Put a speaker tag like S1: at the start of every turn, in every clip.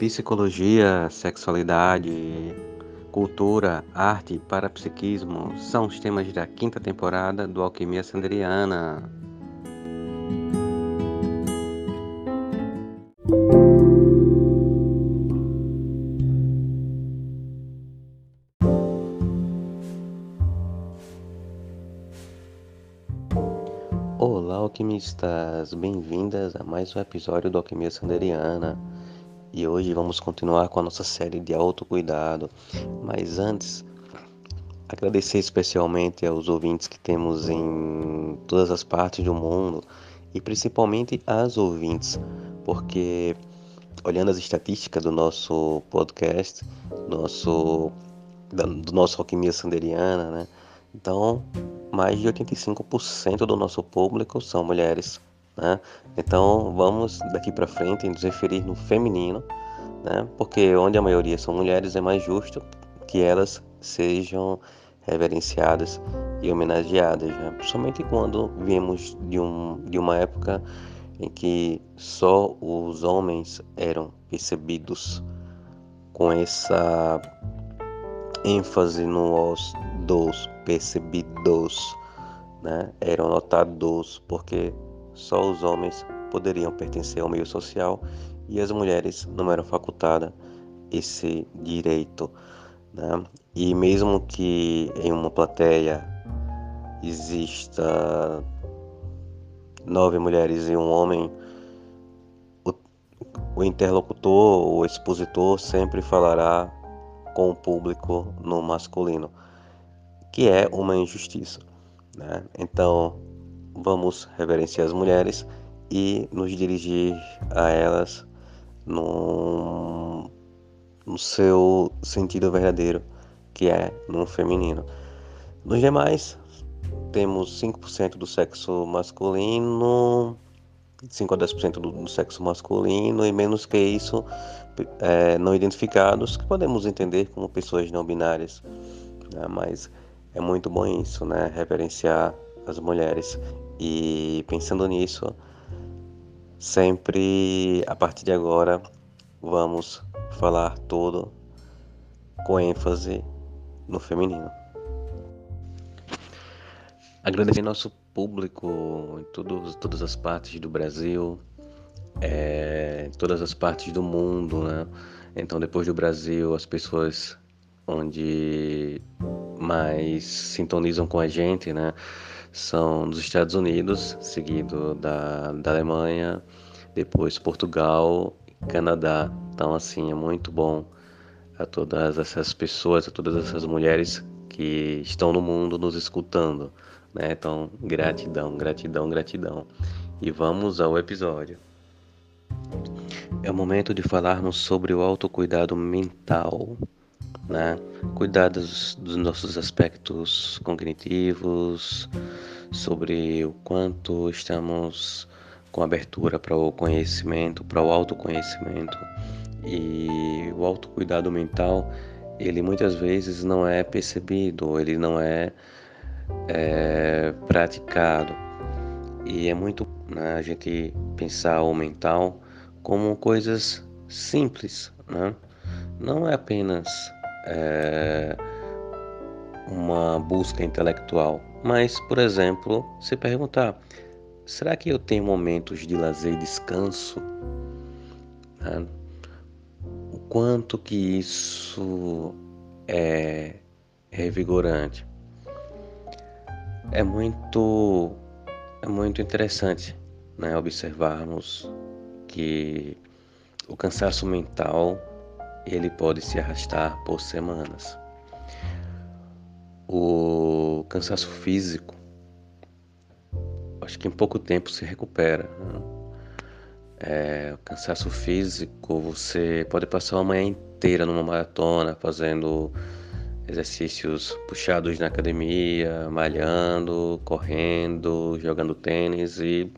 S1: Psicologia, sexualidade, cultura, arte e parapsiquismo são os temas da quinta temporada do Alquimia Sanderiana. Olá, alquimistas! Bem-vindas a mais um episódio do Alquimia Sanderiana. E hoje vamos continuar com a nossa série de autocuidado. Mas antes, agradecer especialmente aos ouvintes que temos em todas as partes do mundo e principalmente às ouvintes, porque olhando as estatísticas do nosso podcast, nosso do nosso Alquimia Sanderiana, né? Então, mais de 85% do nosso público são mulheres. Né? Então vamos daqui para frente nos referir no feminino, né? porque onde a maioria são mulheres é mais justo que elas sejam reverenciadas e homenageadas, né? principalmente quando viemos de, um, de uma época em que só os homens eram percebidos com essa ênfase no os dos percebidos, né? eram notados porque só os homens poderiam pertencer ao meio social e as mulheres não eram facultadas esse direito. Né? E mesmo que em uma plateia exista nove mulheres e um homem, o, o interlocutor, o expositor sempre falará com o público no masculino, que é uma injustiça. Né? Então, vamos reverenciar as mulheres e nos dirigir a elas no, no seu sentido verdadeiro, que é no feminino. Nos demais, temos 5% do sexo masculino, 5 a 10% do, do sexo masculino e menos que isso, é, não identificados, que podemos entender como pessoas não binárias. Né? Mas é muito bom isso, né? Reverenciar as mulheres. E pensando nisso, sempre a partir de agora vamos falar tudo com ênfase no feminino. Agradecer nosso público em todos, todas as partes do Brasil, é, todas as partes do mundo, né? Então, depois do Brasil, as pessoas onde mais sintonizam com a gente, né? São dos Estados Unidos, seguido da, da Alemanha, depois Portugal e Canadá. Então, assim, é muito bom a todas essas pessoas, a todas essas mulheres que estão no mundo nos escutando. Né? Então, gratidão, gratidão, gratidão. E vamos ao episódio. É o momento de falarmos sobre o autocuidado mental né? Cuidar dos, dos nossos aspectos cognitivos, sobre o quanto estamos com abertura para o conhecimento, para o autoconhecimento. E o autocuidado mental, ele muitas vezes não é percebido, ele não é, é praticado. E é muito né, a gente pensar o mental como coisas simples, né? Não é apenas é, uma busca intelectual, mas, por exemplo, se perguntar: será que eu tenho momentos de lazer e descanso? Né? O quanto que isso é revigorante? É muito, é muito interessante né, observarmos que o cansaço mental ele pode se arrastar por semanas. O cansaço físico, acho que em pouco tempo se recupera. Né? É, o cansaço físico, você pode passar uma manhã inteira numa maratona fazendo exercícios puxados na academia, malhando, correndo, jogando tênis e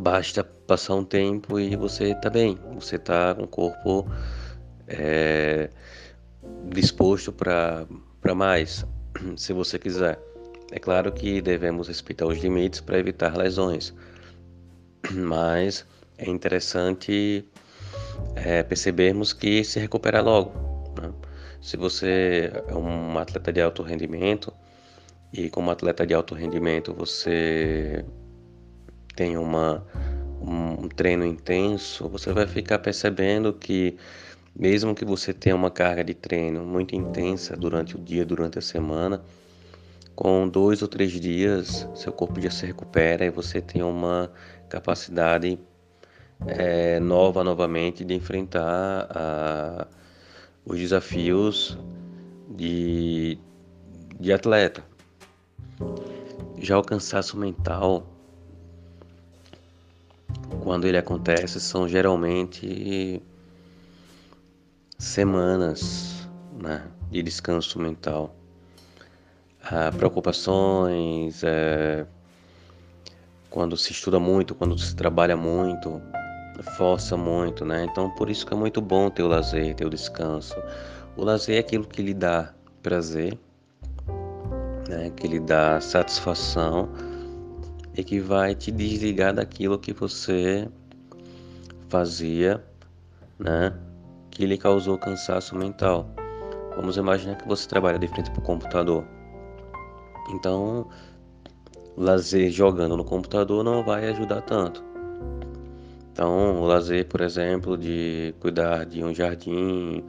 S1: basta passar um tempo e você está bem, você está com o corpo é, disposto para mais, se você quiser. É claro que devemos respeitar os limites para evitar lesões, mas é interessante é, percebermos que se recupera logo. Né? Se você é um atleta de alto rendimento e como atleta de alto rendimento você tem uma, um treino intenso, você vai ficar percebendo que mesmo que você tenha uma carga de treino muito intensa durante o dia, durante a semana, com dois ou três dias, seu corpo já se recupera e você tem uma capacidade é, nova novamente de enfrentar a, os desafios de, de atleta. Já o cansaço mental, quando ele acontece, são geralmente semanas né, de descanso mental. Ah, preocupações, é, quando se estuda muito, quando se trabalha muito, força muito, né? Então por isso que é muito bom ter o lazer, ter o descanso. O lazer é aquilo que lhe dá prazer, né? Que lhe dá satisfação e que vai te desligar daquilo que você fazia, né? Que lhe causou cansaço mental. Vamos imaginar que você trabalha de frente para o computador. Então, lazer jogando no computador não vai ajudar tanto. Então, o lazer, por exemplo, de cuidar de um jardim,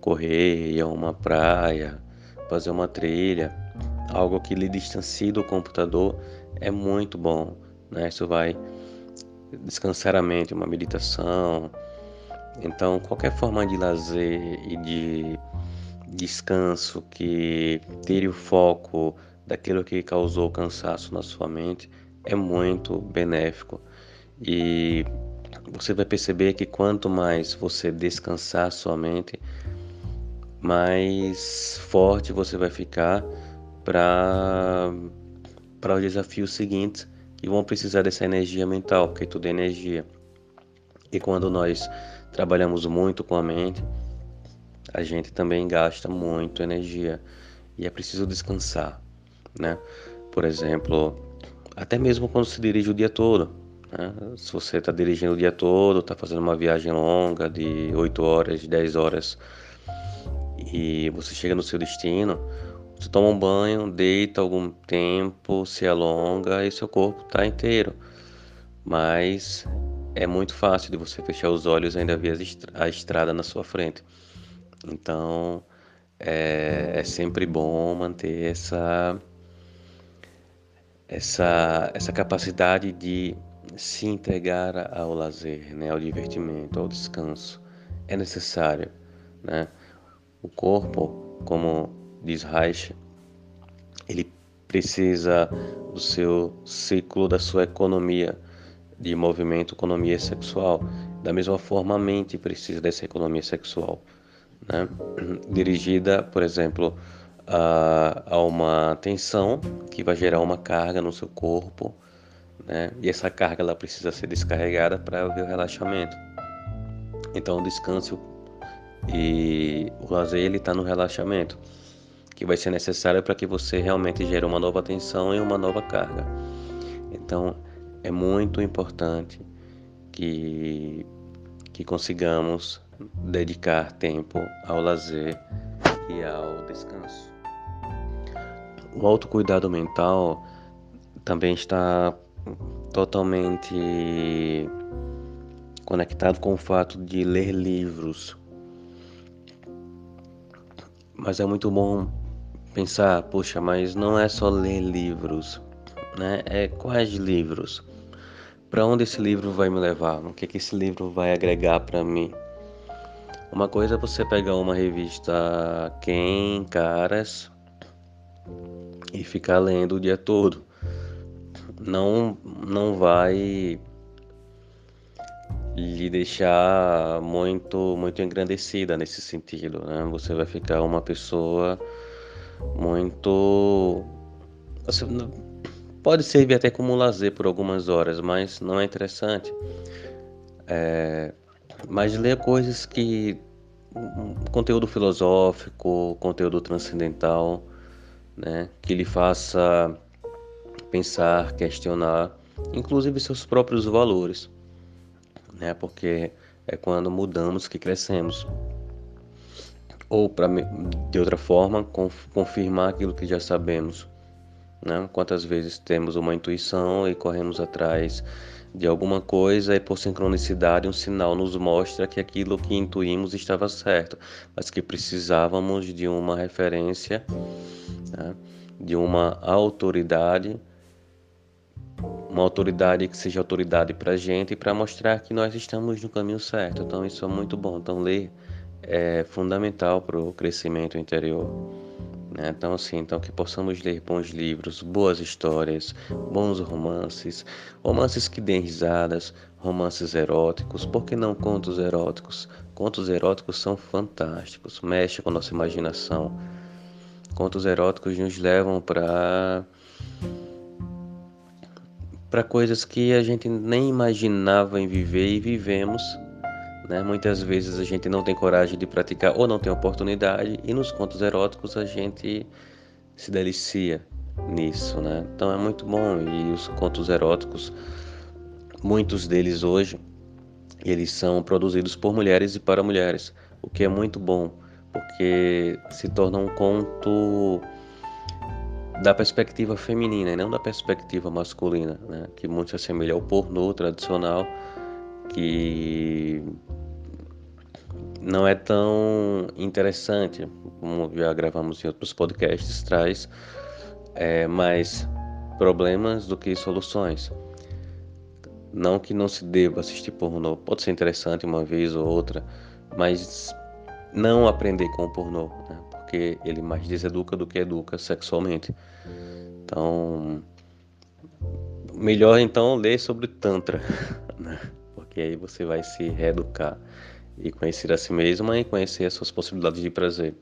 S1: correr, ir a uma praia, fazer uma trilha, algo que lhe distancie do computador é muito bom, né? Isso vai descansar a mente, uma meditação. Então, qualquer forma de lazer e de descanso que tire o foco daquilo que causou cansaço na sua mente é muito benéfico. E você vai perceber que quanto mais você descansar sua mente, mais forte você vai ficar para para os desafios seguintes que vão precisar dessa energia mental, porque tudo é energia. E quando nós trabalhamos muito com a mente, a gente também gasta muito energia e é preciso descansar, né? Por exemplo, até mesmo quando se dirige o dia todo, né? Se você está dirigindo o dia todo, está fazendo uma viagem longa de 8 horas, 10 horas e você chega no seu destino, você toma um banho, deita algum tempo, se alonga e seu corpo está inteiro. Mas é muito fácil de você fechar os olhos e ainda ver a estrada na sua frente. Então é, é sempre bom manter essa, essa, essa capacidade de se entregar ao lazer, né, ao divertimento, ao descanso, é necessário. Né? O corpo, como diz Reich, ele precisa do seu ciclo, da sua economia de movimento, economia sexual. Da mesma forma, a mente precisa dessa economia sexual, né? dirigida, por exemplo, a, a uma tensão que vai gerar uma carga no seu corpo, né? E essa carga ela precisa ser descarregada para haver o relaxamento. Então o descanso e o lazer está no relaxamento, que vai ser necessário para que você realmente gere uma nova tensão e uma nova carga. Então é muito importante que que consigamos dedicar tempo ao lazer e ao descanso. O autocuidado mental também está totalmente conectado com o fato de ler livros. Mas é muito bom pensar, poxa, mas não é só ler livros, né? É quais livros? Para onde esse livro vai me levar? O que que esse livro vai agregar para mim? Uma coisa é você pegar uma revista Quem, Caras e ficar lendo o dia todo não, não vai lhe deixar muito muito engrandecida nesse sentido, né? Você vai ficar uma pessoa muito você pode servir até como lazer por algumas horas, mas não é interessante. É, mas ler coisas que conteúdo filosófico, conteúdo transcendental, né, que lhe faça pensar, questionar, inclusive seus próprios valores. né? Porque é quando mudamos que crescemos. Ou para de outra forma, confirmar aquilo que já sabemos. Né? Quantas vezes temos uma intuição e corremos atrás de alguma coisa e por sincronicidade um sinal nos mostra que aquilo que intuímos estava certo, mas que precisávamos de uma referência, né? de uma autoridade, uma autoridade que seja autoridade para a gente para mostrar que nós estamos no caminho certo. Então isso é muito bom. Então ler é fundamental para o crescimento interior. Né? Então, assim, então que possamos ler bons livros, boas histórias, bons romances, romances que deem risadas, romances eróticos, por que não contos eróticos? Contos eróticos são fantásticos, mexem com a nossa imaginação. Contos eróticos nos levam para para coisas que a gente nem imaginava em viver e vivemos né? Muitas vezes a gente não tem coragem de praticar ou não tem oportunidade, e nos contos eróticos a gente se delicia nisso. Né? Então é muito bom. E os contos eróticos, muitos deles hoje, eles são produzidos por mulheres e para mulheres, o que é muito bom, porque se torna um conto da perspectiva feminina e não da perspectiva masculina, né? que muito se assemelha ao pornô tradicional, que não é tão interessante, como já gravamos em outros podcasts, traz é, mais problemas do que soluções. Não que não se deva assistir pornô, pode ser interessante uma vez ou outra, mas não aprender com o pornô, né? porque ele mais deseduca do que educa sexualmente. Então, melhor então ler sobre Tantra, né? porque aí você vai se reeducar e conhecer a si mesma e conhecer as suas possibilidades de prazer.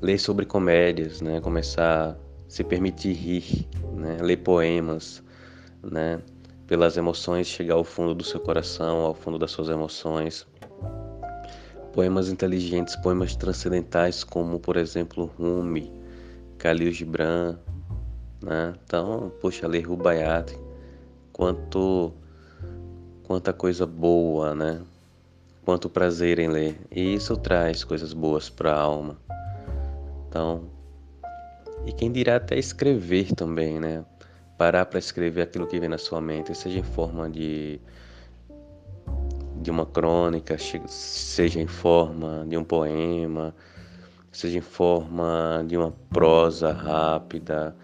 S1: Ler sobre comédias, né? Começar a se permitir rir, né? Ler poemas, né? Pelas emoções chegar ao fundo do seu coração, ao fundo das suas emoções. Poemas inteligentes, poemas transcendentais como, por exemplo, Rumi, Khalil Gibran, né? Então, poxa, ler Rubaiyat, quanto quanta coisa boa, né? Quanto prazer em ler. E isso traz coisas boas para a alma. Então, e quem dirá até escrever também, né? Parar para escrever aquilo que vem na sua mente, seja em forma de de uma crônica, seja em forma de um poema, seja em forma de uma prosa rápida,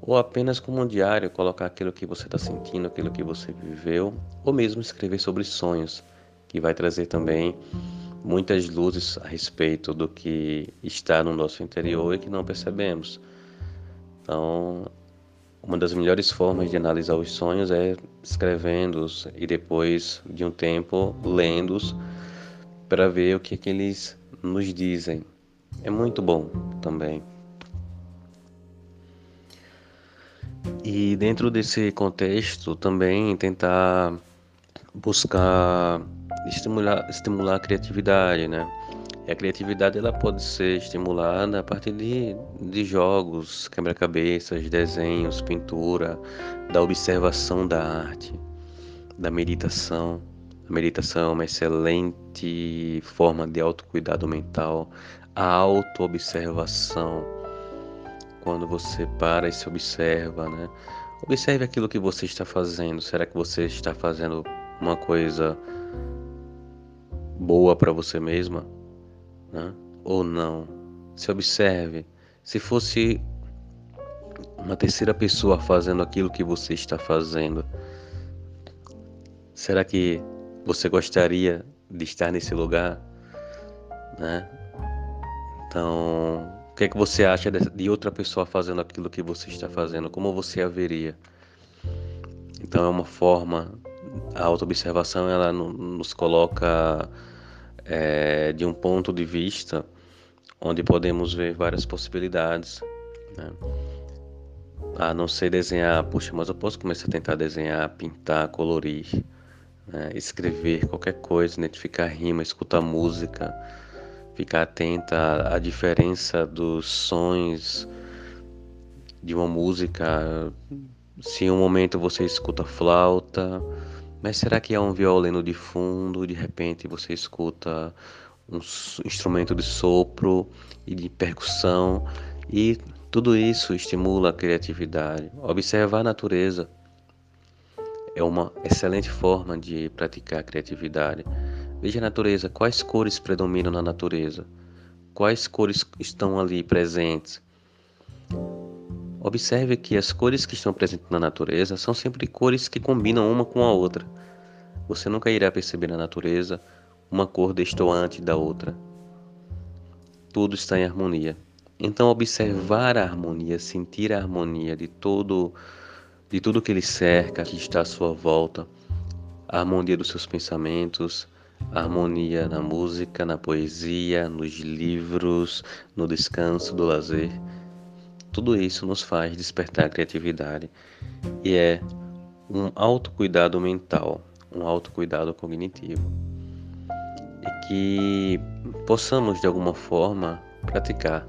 S1: ou apenas como um diário, colocar aquilo que você está sentindo, aquilo que você viveu, ou mesmo escrever sobre sonhos que vai trazer também muitas luzes a respeito do que está no nosso interior e que não percebemos. Então, uma das melhores formas de analisar os sonhos é escrevendo-os e depois de um tempo lendo-os para ver o que, é que eles nos dizem. É muito bom também. E dentro desse contexto também tentar buscar estimular, estimular a criatividade, né? E a criatividade ela pode ser estimulada a partir de, de jogos, quebra-cabeças, desenhos, pintura, da observação da arte, da meditação. A meditação é uma excelente forma de autocuidado mental, a autoobservação. Quando você para e se observa, né? Observe aquilo que você está fazendo. Será que você está fazendo uma coisa boa para você mesma, né? ou não. Se observe. Se fosse uma terceira pessoa fazendo aquilo que você está fazendo, será que você gostaria de estar nesse lugar? Né? Então, o que é que você acha de outra pessoa fazendo aquilo que você está fazendo? Como você a veria? Então, é uma forma a autoobservação ela nos coloca é, de um ponto de vista onde podemos ver várias possibilidades. Né? A não ser desenhar, puxa, mas eu posso começar a tentar desenhar, pintar, colorir, né? escrever qualquer coisa, identificar rima, escutar música, ficar atenta à diferença dos sons de uma música. Se em um momento você escuta flauta, Mas será que é um violino de fundo? De repente você escuta um instrumento de sopro e de percussão e tudo isso estimula a criatividade. Observar a natureza é uma excelente forma de praticar a criatividade. Veja a natureza, quais cores predominam na natureza? Quais cores estão ali presentes? Observe que as cores que estão presentes na natureza são sempre cores que combinam uma com a outra. Você nunca irá perceber na natureza uma cor destoante da outra. Tudo está em harmonia. Então observar a harmonia, sentir a harmonia de todo de tudo que lhe cerca, que está à sua volta, a harmonia dos seus pensamentos, a harmonia na música, na poesia, nos livros, no descanso, do lazer. Tudo isso nos faz despertar a criatividade e é um autocuidado mental, um autocuidado cognitivo e que possamos de alguma forma praticar,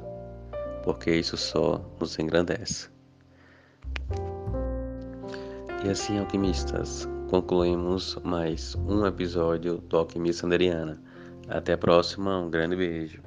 S1: porque isso só nos engrandece. E assim, alquimistas, concluímos mais um episódio do Alquimista Sanderiana. Até a próxima, um grande beijo.